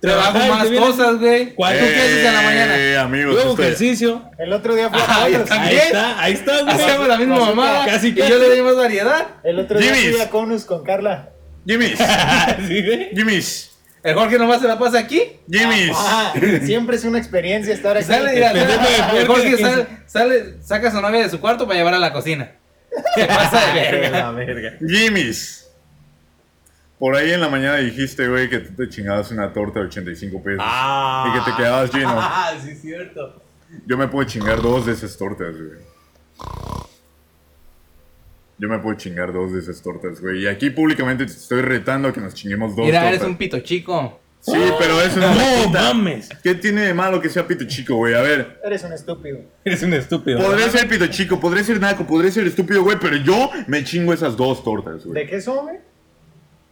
Trabajo más cosas, güey. ¿Cuál? ¿Tú qué haces en la mañana? Eh, amigos, Luego ejercicio. El otro día fui a Ah, también. Ahí está, ahí está, güey. Hacemos la misma mamada. casi, y casi. yo le doy más variedad. El otro día fui a Conus con Carla. Jimmy's, Sí. Jimmy's, El Jorge nomás se la pasa aquí. Jimmy's. Ah, siempre es una experiencia estar aquí. sale, mira, sale- el Jorge sale, sale, saca a su novia de su cuarto para llevar a la cocina. ¿Qué pasa de verga? La verga. Jimmy's. Por ahí en la mañana dijiste, güey, que tú te chingabas una torta de 85 pesos. Ah. Y que te quedabas lleno. Ah, sí, es cierto. Yo me puedo chingar dos de esas tortas, güey. Yo me puedo chingar dos de esas tortas, güey. Y aquí públicamente te estoy retando a que nos chinguemos dos Mira, tortas. eres un pito chico. Sí, pero eso no, me No mames. ¿Qué tiene de malo que sea pito chico, güey? A ver. Eres un estúpido. Eres un estúpido. Podré ser pito chico, podré ser naco, podré ser estúpido, güey, pero yo me chingo esas dos tortas, ¿De güey. qué son, güey?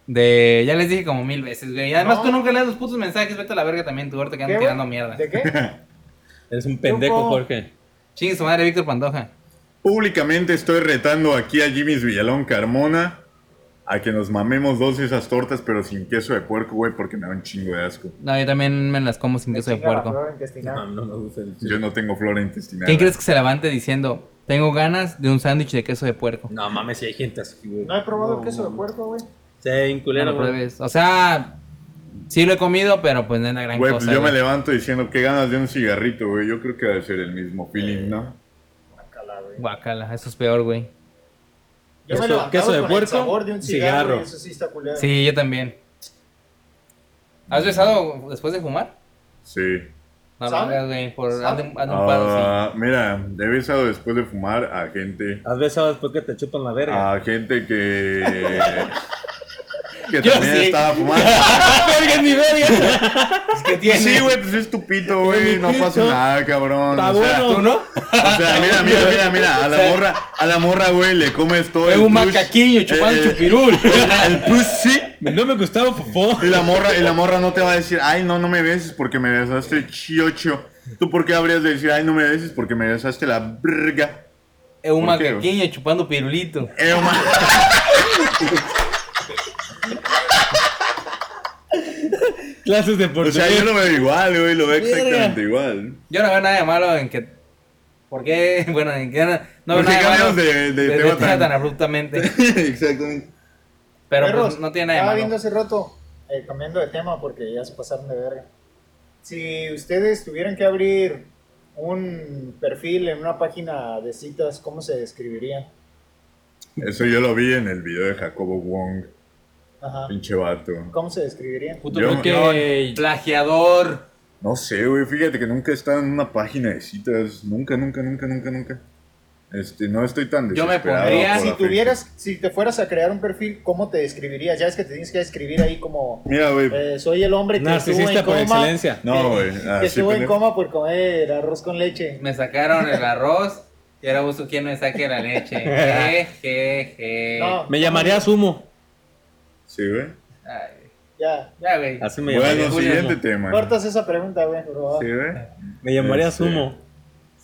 De, ya les dije como mil veces, güey. Y además No. tú nunca lees los putos mensajes, vete a la verga también, tú ahorita que ¿Qué, andas tirando mierda. ¿De qué? Eres un pendejo. Jorge. Chingue su madre, Víctor Pantoja. Públicamente estoy retando aquí a Jimmy's Villalón Carmona a que nos mamemos dos de esas tortas, pero sin queso de puerco, güey, porque me da un chingo de asco. No, yo también me las como sin queso de puerco. No, no el Yo no tengo flora intestinal. ¿Quién crees que se levante diciendo, tengo ganas de un sándwich de queso de puerco? No mames, si hay gente así, güey. ¿No he probado el queso de puerco, güey? Sí, hay un No culero, lo güey. O sea, sí lo he comido, pero pues no es la gran Güey, pues cosa. yo me levanto diciendo qué ganas de un cigarrito, güey. Yo creo que debe ser el mismo feeling, ¿no? Guácala, eso es peor, güey. Yo me Queso- de con puerco, el sabor de un cigarro. Eso sí está culero. Sí, yo también. ¿Has besado después de fumar? Sí. No güey, por ¿Sabe? hazle un paro, sí. Ah, mira, he besado después de fumar a gente. ¿Has besado después que te chupan la verga? A gente que. Que Yo también sí. estaba fumando. verga ni verga! Es que tiene. Sí, güey, pues es tu pito, güey. No pasa nada, cabrón. Está O sea, bueno. ¿Tú no? o sea, mira, mira, mira, mira. A la morra, a la morra, güey, le comes todo Es el un push, macaquillo chupando eh, chupirul. El pussy. No me gustaba popó. Y la morra, y la morra no te va a decir, ay, no, no me beses porque me besaste chiocho. ¿Tú por qué habrías de decir, ay, no me beses porque me besaste la verga? Es un ¿Por qué, macaquillo chupando pirulito. Eh, ma- Clases de o portugués. sea, yo lo veo igual, güey, lo veo exactamente igual. Yo no veo nada de malo en que. ¿Por qué? Bueno, en que no, no veo ¿Por qué nada de malo cambiamos de- de tema tema tan- tan abruptamente. Exactamente. Pero Perros, pues, no tiene nada Estaba de viendo malo. hace rato, eh, cambiando de tema porque ya se pasaron de verga. Si ustedes tuvieran que abrir un perfil en una página de citas, ¿cómo se describirían? Eso yo lo vi en el video de Jacobo Wong, Ajá. pinche vato. ¿Cómo se describirían? Puto Yo- que- plagiador. No sé, güey, fíjate que nunca he estado en una página de citas. Nunca, nunca, nunca, nunca, nunca. Este, no estoy tan Yo me pondría- Si fecha. tuvieras, si te fueras a crear un perfil, ¿cómo te describirías? Ya es que te tienes que describir ahí como Mira, güey. eh, soy el hombre que estuvo Narcisista en por coma, excelencia. No, güey. que estuvo en coma por comer arroz con leche. Me sacaron el arroz y ahora busco quién me saque la leche. Je, je, je. No. Me llamaría Sumo. Sí, güey. Ay, Ya, ya, güey. Así me llamaría. Bueno, siguiente tema. cortas esa pregunta, güey, por favor. Sí, güey. Me llamaría Este, Sumo.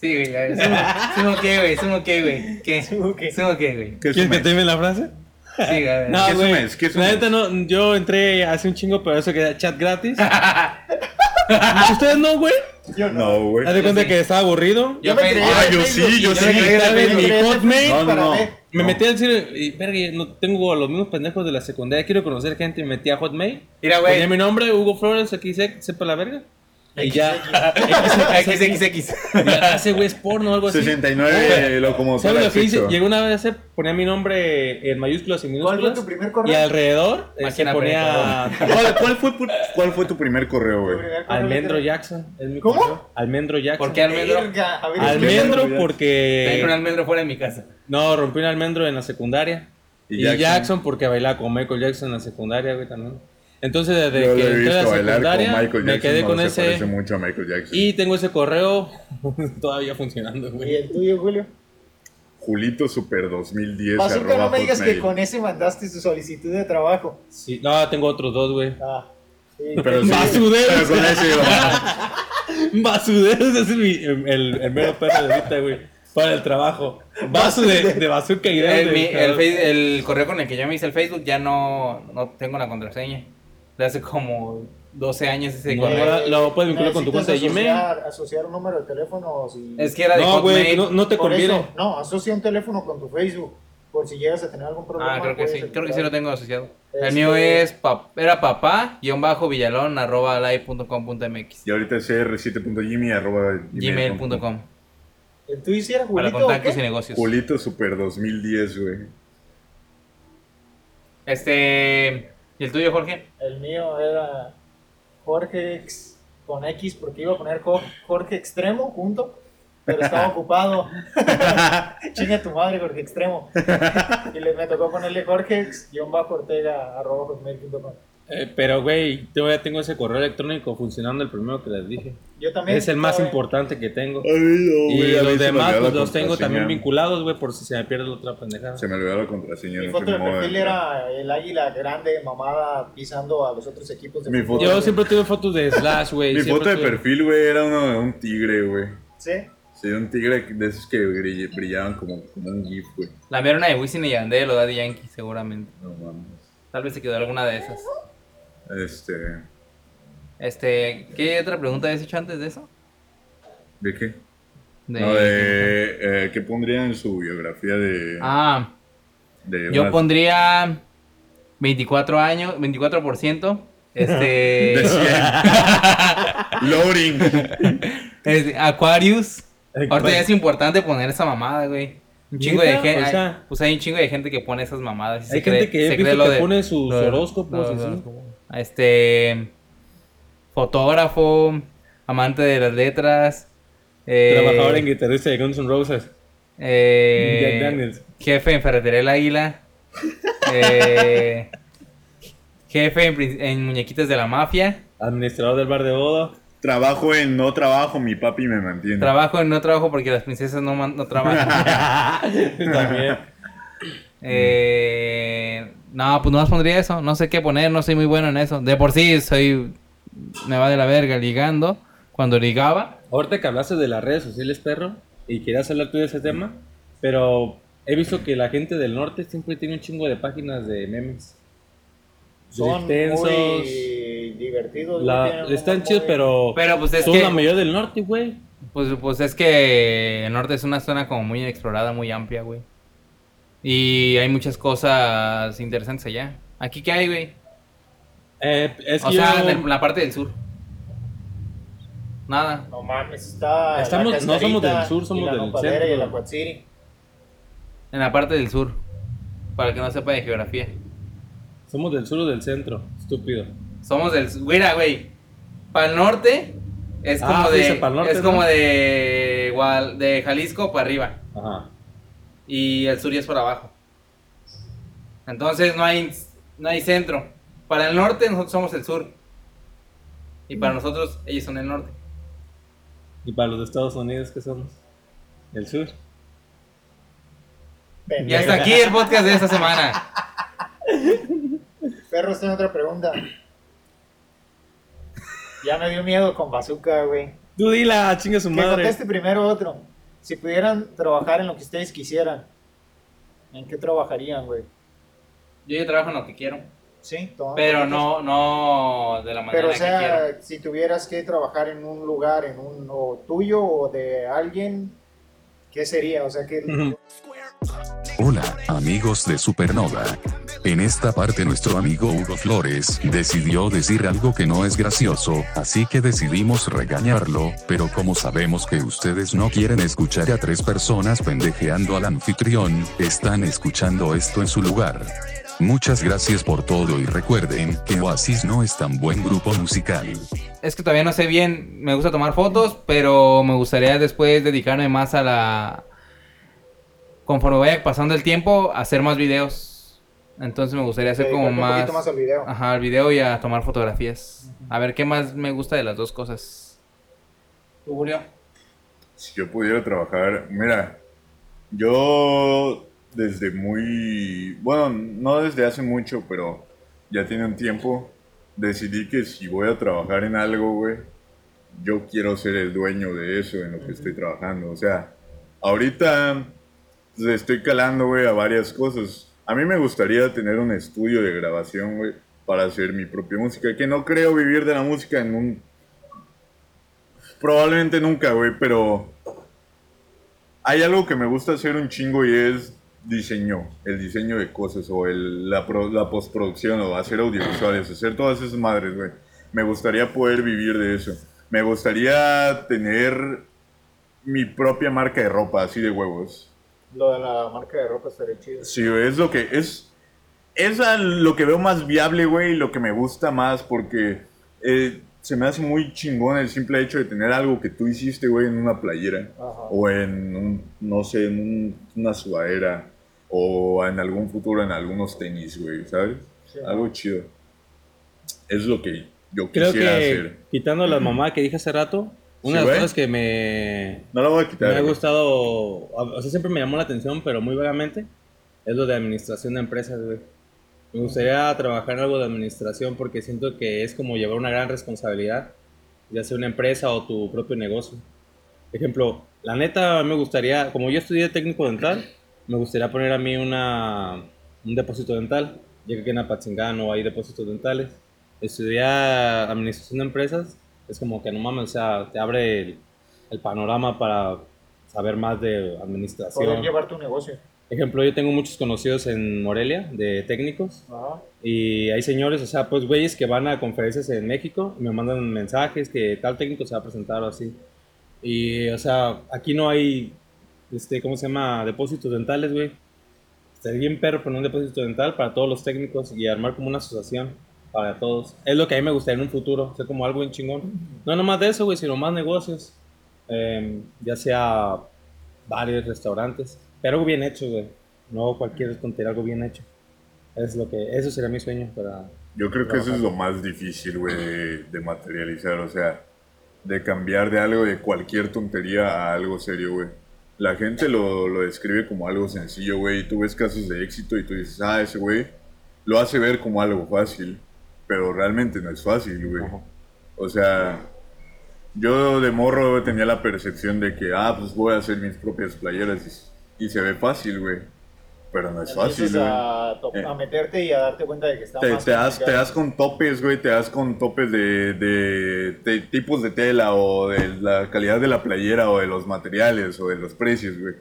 Sí, güey. ¿Sumo, ¿Sumo qué, güey? ¿Sumo qué, güey? ¿Qué? ¿Sumo qué? ¿Sumo qué, güey? ¿Qué es ¿Quieres un que mes? te dime la frase? Sí. No, ¿Qué güey. mes? ¿Qué La neta no, yo entré hace un chingo, pero eso que chat gratis. ¿Ustedes no, güey? Yo No, güey. Haz de cuenta que estaba aburrido. Yo me- creé Ah, yo sí, yo sí. me creé mi Hotmail. No, no, no. Me No. metí al cine y, verga, no tengo a los mismos pendejos de la secundaria. Quiero conocer gente. Me metí a Hotmail. Mira, Ponía güey. mi nombre, Hugo Flores, aquí se, sepa la verga. Y ya. XXX. Ese güey es porno o algo así. 69 locomotora. ¿Sabes lo que hice? sexo. Llegó una vez a hacer, ponía mi nombre en mayúsculas y ¿Cuál fue minúsculas. tu primer Y correo? alrededor eh, se ponía ¿Cuál, cuál fue, tu- ¿Cuál fue tu primer correo, güey? Almendro. Jackson. Es mi ¿Cómo? correo. Almendro Jackson. ¿Por qué almendro? Almendro Almendro Tengo un porque. almendro fuera de mi casa. No, rompí un almendro en la secundaria. Y, Jackson? porque bailaba con Michael Jackson en la secundaria, güey, también. Entonces, desde Yo que entré a la secundaria, con Michael me Jackson, quedé no, con se ese. mucho a Michael Jackson. Y tengo ese correo todavía funcionando, ¿Y güey. el tuyo, Julio? Julito Super 2010 Bazooka, no me digas que con ese mandaste su solicitud de trabajo. Sí, no, tengo otros dos, güey. Ah, sí. Pero sí, Basuderos. pero con ese iba. Basuderos ese es mi, el, el mero perro de ahorita, güey. Para el trabajo. Basu de, de bazooka y El, grande. el correo con el que yo me hice el Facebook ya no, no tengo la contraseña. De hace como 12 años ese No, correo. lo puedes vincular con tu cuenta de Gmail. asociar- Asociar un número de teléfono. Si... Es que era de No, güey, Hotmail. no, no te Por conviene. eso, no, asocia un teléfono con tu Facebook. Por si llegas a tener algún problema. Ah, creo que sí. Creo que sí lo tengo asociado. Este- El mío es pap- era papá guion bajo villalón arroba live.com.mx Y ahorita es cr7.jimmy arroba gmail.com ¿El tuyo sí era para o contactos y negocios. Julito Super 2010, güey. Este. ¿Y el tuyo, Jorge? El mío era Jorge X con X porque iba a poner Jo- Jorge Extremo junto, pero estaba ocupado. Chinga tu madre, Jorge Extremo. Y le, me tocó ponerle Jorge X guion bajo Ortega arroba. Eh, pero, güey, yo ya tengo ese correo electrónico funcionando, el primero que les dije. Yo también. Es el más importante que tengo. Ay, no, Y güey, mí los demás, pues los tengo también vinculados, güey, por si se me pierde la otra pendejada. Se me olvidó la contraseña. Mi no foto de perfil era el águila grande, mamada, pisando a los otros equipos de Mi foto- Yo siempre tuve fotos de Slash, güey. Mi foto de tuve- perfil, güey, era uno de un tigre, güey. ¿Sí? Sí, un tigre de esos que brill- brillaban como, como un GIF, güey. La mía era una de Wisin y Yandel o Daddy Yankee, seguramente. No mames. Tal vez se quedó alguna de esas. Este. Este, ¿qué otra pregunta habías hecho antes de eso? ¿De qué? De- No, de. Eh, ¿Qué pondría en su biografía de. Ah, de yo una- pondría 24 años, 24%. Este. de 100. Loading. es- Aquarius. Ahorita ya es importante poner esa mamada, güey. Un chingo de gente. O sea- pues hay un chingo de gente que pone esas mamadas. y Hay se gente cree- que he se visto cree lo que de- pone sus horóscopos. Este. Fotógrafo. Amante de las letras. eh, Trabajador en guitarrista de Guns N' Roses. eh, Jack Daniels. Jefe en Ferretería El Águila. eh, jefe en, Muñequitas de la Mafia. Administrador del bar de boda. Trabajo en no trabajo, mi papi me mantiene. Trabajo en no trabajo porque las princesas no, man- no trabajan. También. Eh, no, pues no más pondría eso. No sé qué poner, no soy muy bueno en eso. De por sí soy. Me va de la verga ligando. Cuando ligaba. Ahorita que hablaste de las redes sociales, perro, y querías hablar tú de ese tema, pero he visto que la gente del norte siempre tiene un chingo de páginas de memes. Son muy divertidos. güey, La- están chidos, muy- pero, Pero pues es son que. la mayoría del norte, güey. Pues, pues es que el norte es una zona como muy inexplorada, muy amplia, güey. Y hay muchas cosas interesantes allá. ¿Aquí qué hay, güey? Eh, es que O sea, yo- en la parte del sur. Nada. No mames, está. Estamos- la no somos del sur, somos y la del centro. Y el Acuatziri. En la parte del sur. Para el que no sepa de geografía. somos del sur o del centro, estúpido. Somos del sur. Mira, güey. Para el norte es Ah, como fuiste de. pa'l norte, es ¿no? como de. De Jalisco para arriba. Ajá. Y el sur ya es para abajo. Entonces no hay, no hay centro. Para el norte nosotros somos el sur. Y para nosotros ellos son el norte. Y para los de Estados Unidos, ¿qué somos? El sur. Y hasta aquí el podcast de esta semana. Perros, tengo otra pregunta. Ya me dio miedo con bazooka, güey. Tú dila, chinga su Que madre. conteste primero otro. Si pudieran trabajar en lo que ustedes quisieran, ¿en qué trabajarían, güey? Yo ya trabajo en lo que quiero. Sí, toma Pero no, no de la manera Pero, o que quiero. sea, si tuvieras que trabajar en un lugar, en un o tuyo o de alguien, ¿qué sería? O sea, que. Hola, amigos de Supernova. En esta parte nuestro amigo Hugo Flores decidió decir algo que no es gracioso, así que decidimos regañarlo, pero como sabemos que ustedes no quieren escuchar a tres personas pendejeando al anfitrión, están escuchando esto en su lugar. Muchas gracias por todo y recuerden que Oasis no es tan buen grupo musical. Es que todavía no sé bien. Me gusta tomar fotos, pero me gustaría después dedicarme más a la. Conforme vaya pasando el tiempo, hacer más videos. Entonces me gustaría hacer como un más... poquito más al video. Ajá, al video y a tomar fotografías. A ver qué más me gusta de las dos cosas. ¿Tú, Julio? Si yo pudiera trabajar, mira, yo desde muy, bueno, no desde hace mucho, pero ya tiene un tiempo, decidí que si voy a trabajar en algo, güey, yo quiero ser el dueño de eso en lo que estoy trabajando. O sea, ahorita pues, estoy calando, güey, a varias cosas. A mí me gustaría tener un estudio de grabación, güey, para hacer mi propia música, que no creo vivir de la música en un Probablemente nunca, güey, pero hay algo que me gusta hacer un chingo y es diseño, el diseño de cosas o el, la, pro- la postproducción o hacer audiovisuales, hacer todas esas madres, güey. Me gustaría poder vivir de eso. Me gustaría tener mi propia marca de ropa, así de huevos. Lo de la marca de ropa estaría chido. Sí, es lo que es. Es a lo que veo más viable, güey, y lo que me gusta más, porque eh, se me hace muy chingón el simple hecho de tener algo que tú hiciste, güey, en una playera, Ajá. o en, un, no sé, en un- una sudadera, o en algún futuro en algunos tenis, güey, ¿sabes? Sí. Algo chido. Es lo que yo Creo quisiera que, hacer. quitando las mamadas que dije hace rato, una Sí, de las cosas que me, No lo voy a quitar. me ha gustado, o sea, siempre me llamó la atención, pero muy vagamente, es lo de administración de empresas, güey. Me gustaría trabajar en algo de administración porque siento que es como llevar una gran responsabilidad, ya sea una empresa o tu propio negocio. Ejemplo, la neta me gustaría, como yo estudié técnico dental, me gustaría poner a mí una, un depósito dental, ya que aquí en Apatzingán no hay depósitos dentales. Estudiar administración de empresas es como que no mames, o sea, te abre el, el panorama para saber más de administración. Poder llevar tu negocio. Ejemplo, yo tengo muchos conocidos en Morelia de técnicos Ajá. y hay señores, o sea, pues güeyes que van a conferencias en México y me mandan mensajes que tal técnico se va a presentar o así. Y, o sea, aquí no hay, este, ¿cómo se llama? Depósitos dentales, güey. Estaría bien perro poner un depósito dental para todos los técnicos y armar como una asociación para todos. Es lo que a mí me gustaría en un futuro, o sea, como algo bien chingón. No nomás de eso, güey, sino más negocios. Em, ya sea bares, restaurantes, pero algo bien hecho, güey. No cualquier tontería, algo bien hecho. Es lo que, eso sería mi sueño para... Yo creo que eso es lo más difícil, güey, de, de materializar, o sea, de cambiar de algo, de cualquier tontería a algo serio, güey. La gente lo, lo describe como algo sencillo, güey, y tú ves casos de éxito y tú dices, ah, ese güey lo hace ver como algo fácil, pero realmente no es fácil, güey. Ajá. O sea, yo de morro tenía la percepción de que, ah, pues voy a hacer mis propias playeras y, y se ve fácil, güey. Pero no es fácil, güey. a, to- Eh. a meterte y a darte cuenta de que está Te, más te das, te das con topes, güey, te das con topes de, de- de tipos de tela o de la calidad de la playera o de los materiales o de los precios, güey.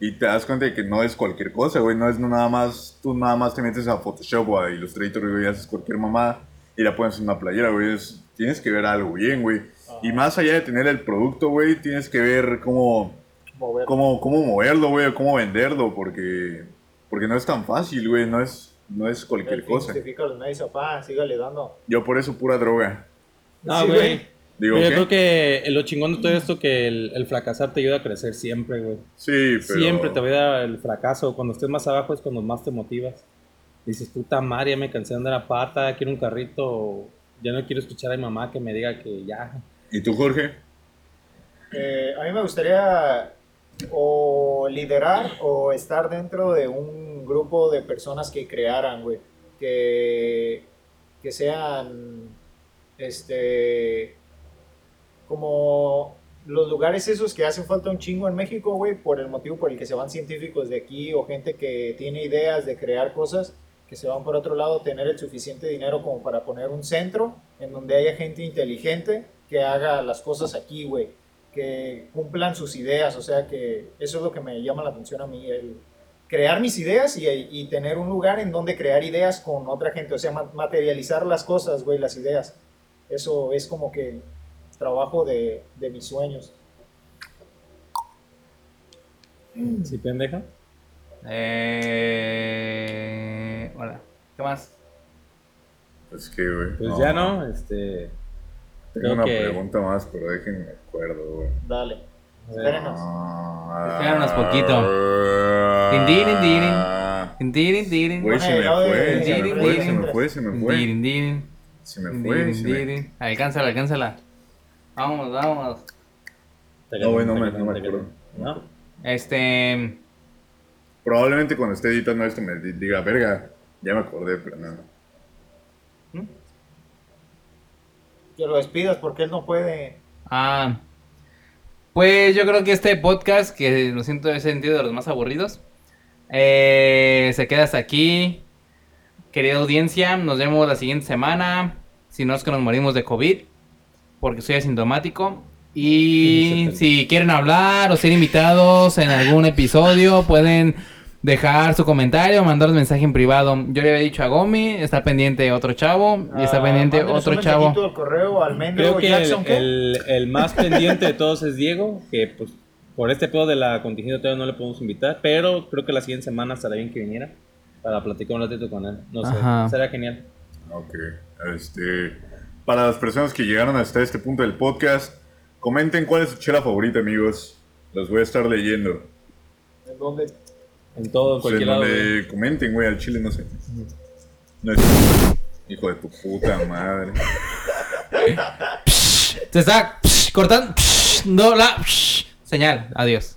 Y te das cuenta de que no es cualquier cosa, güey, no es nada más, tú nada más te metes a Photoshop o a Illustrator, güey, y haces cualquier mamada y la pones en una playera, güey. Es- tienes que ver algo bien, güey. Y más allá de tener el producto, güey, tienes que ver cómo, Mover. cómo, cómo moverlo, güey, cómo venderlo, porque, porque no es tan fácil, güey, no es, no es cualquier El fin cosa. justifica los medios, papá, sígale dando. Yo por eso pura droga. No, Sí, güey. Digo, yo ¿qué? creo que lo chingón de todo esto que el, el fracasar te ayuda a crecer siempre, güey. Sí, pero... Siempre te va a dar el fracaso. Cuando estés más abajo es cuando más te motivas. Dices, puta madre, ya me cansé de andar a pata, quiero un carrito. Ya no quiero escuchar a mi mamá que me diga que ya. ¿Y tú, Jorge? Eh, a mí me gustaría o liderar o estar dentro de un grupo de personas que crearan, güey. Que, que sean, este, como los lugares esos que hacen falta un chingo en México, güey, por el motivo por el que se van científicos de aquí o gente que tiene ideas de crear cosas que se van por otro lado, tener el suficiente dinero como para poner un centro en donde haya gente inteligente que haga las cosas aquí, güey, que cumplan sus ideas, o sea que eso es lo que me llama la atención a mí, el crear mis ideas y, y tener un lugar en donde crear ideas con otra gente, o sea, ma- materializar las cosas, güey, las ideas. Eso es como que trabajo de, de mis sueños. ¿Sí, pendeja? Eh... Hola. ¿Qué más? Pues que, güey. Pues ya no, este. Tengo una que- pregunta más, pero déjenme me acuerdo, güey. Dale, espérenos. Ah, Espéranos poquito. Güey, se me fue, se me dirin, fue, dirin. se me fue, se me fue. Dirin, dirin. Se me fue. Alcánzala, alcánzala. Vamos, vamos. No, güey, no me- no me acuerdo. ¿No? Este. Probablemente cuando esté editando esto me di- diga, verga, ya me acordé, pero no. Que lo despidas porque él no puede. Ah. Pues yo creo que este podcast, que lo siento, es sentido de los más aburridos, eh, se queda hasta aquí. Querida audiencia, nos vemos la siguiente semana. Si no es que nos morimos de COVID, porque soy asintomático. Y si quieren hablar o ser invitados en algún episodio, pueden dejar su comentario, mandar un mensaje en privado. Yo le había dicho a Gomi, está pendiente otro chavo, y está Ah, pendiente otro un chavo. al correo al Creo que el, Jackson, ¿qué? el- el más pendiente de todos es Diego, que pues por este pedo de la contingencia todavía no le podemos invitar, pero creo que la siguiente semana estará bien que viniera para platicar un ratito con él. No sé, Ajá. será genial. Ok, este... Para las personas que llegaron hasta este punto del podcast, comenten cuál es su chela favorita, amigos. Los voy a estar leyendo. ¿En dónde? En todo, en Pues cualquier lado. güey. donde comenten, güey, al chile, no sé. No es... Hijo de tu puta madre. Se está cortando. No la señal. Adiós.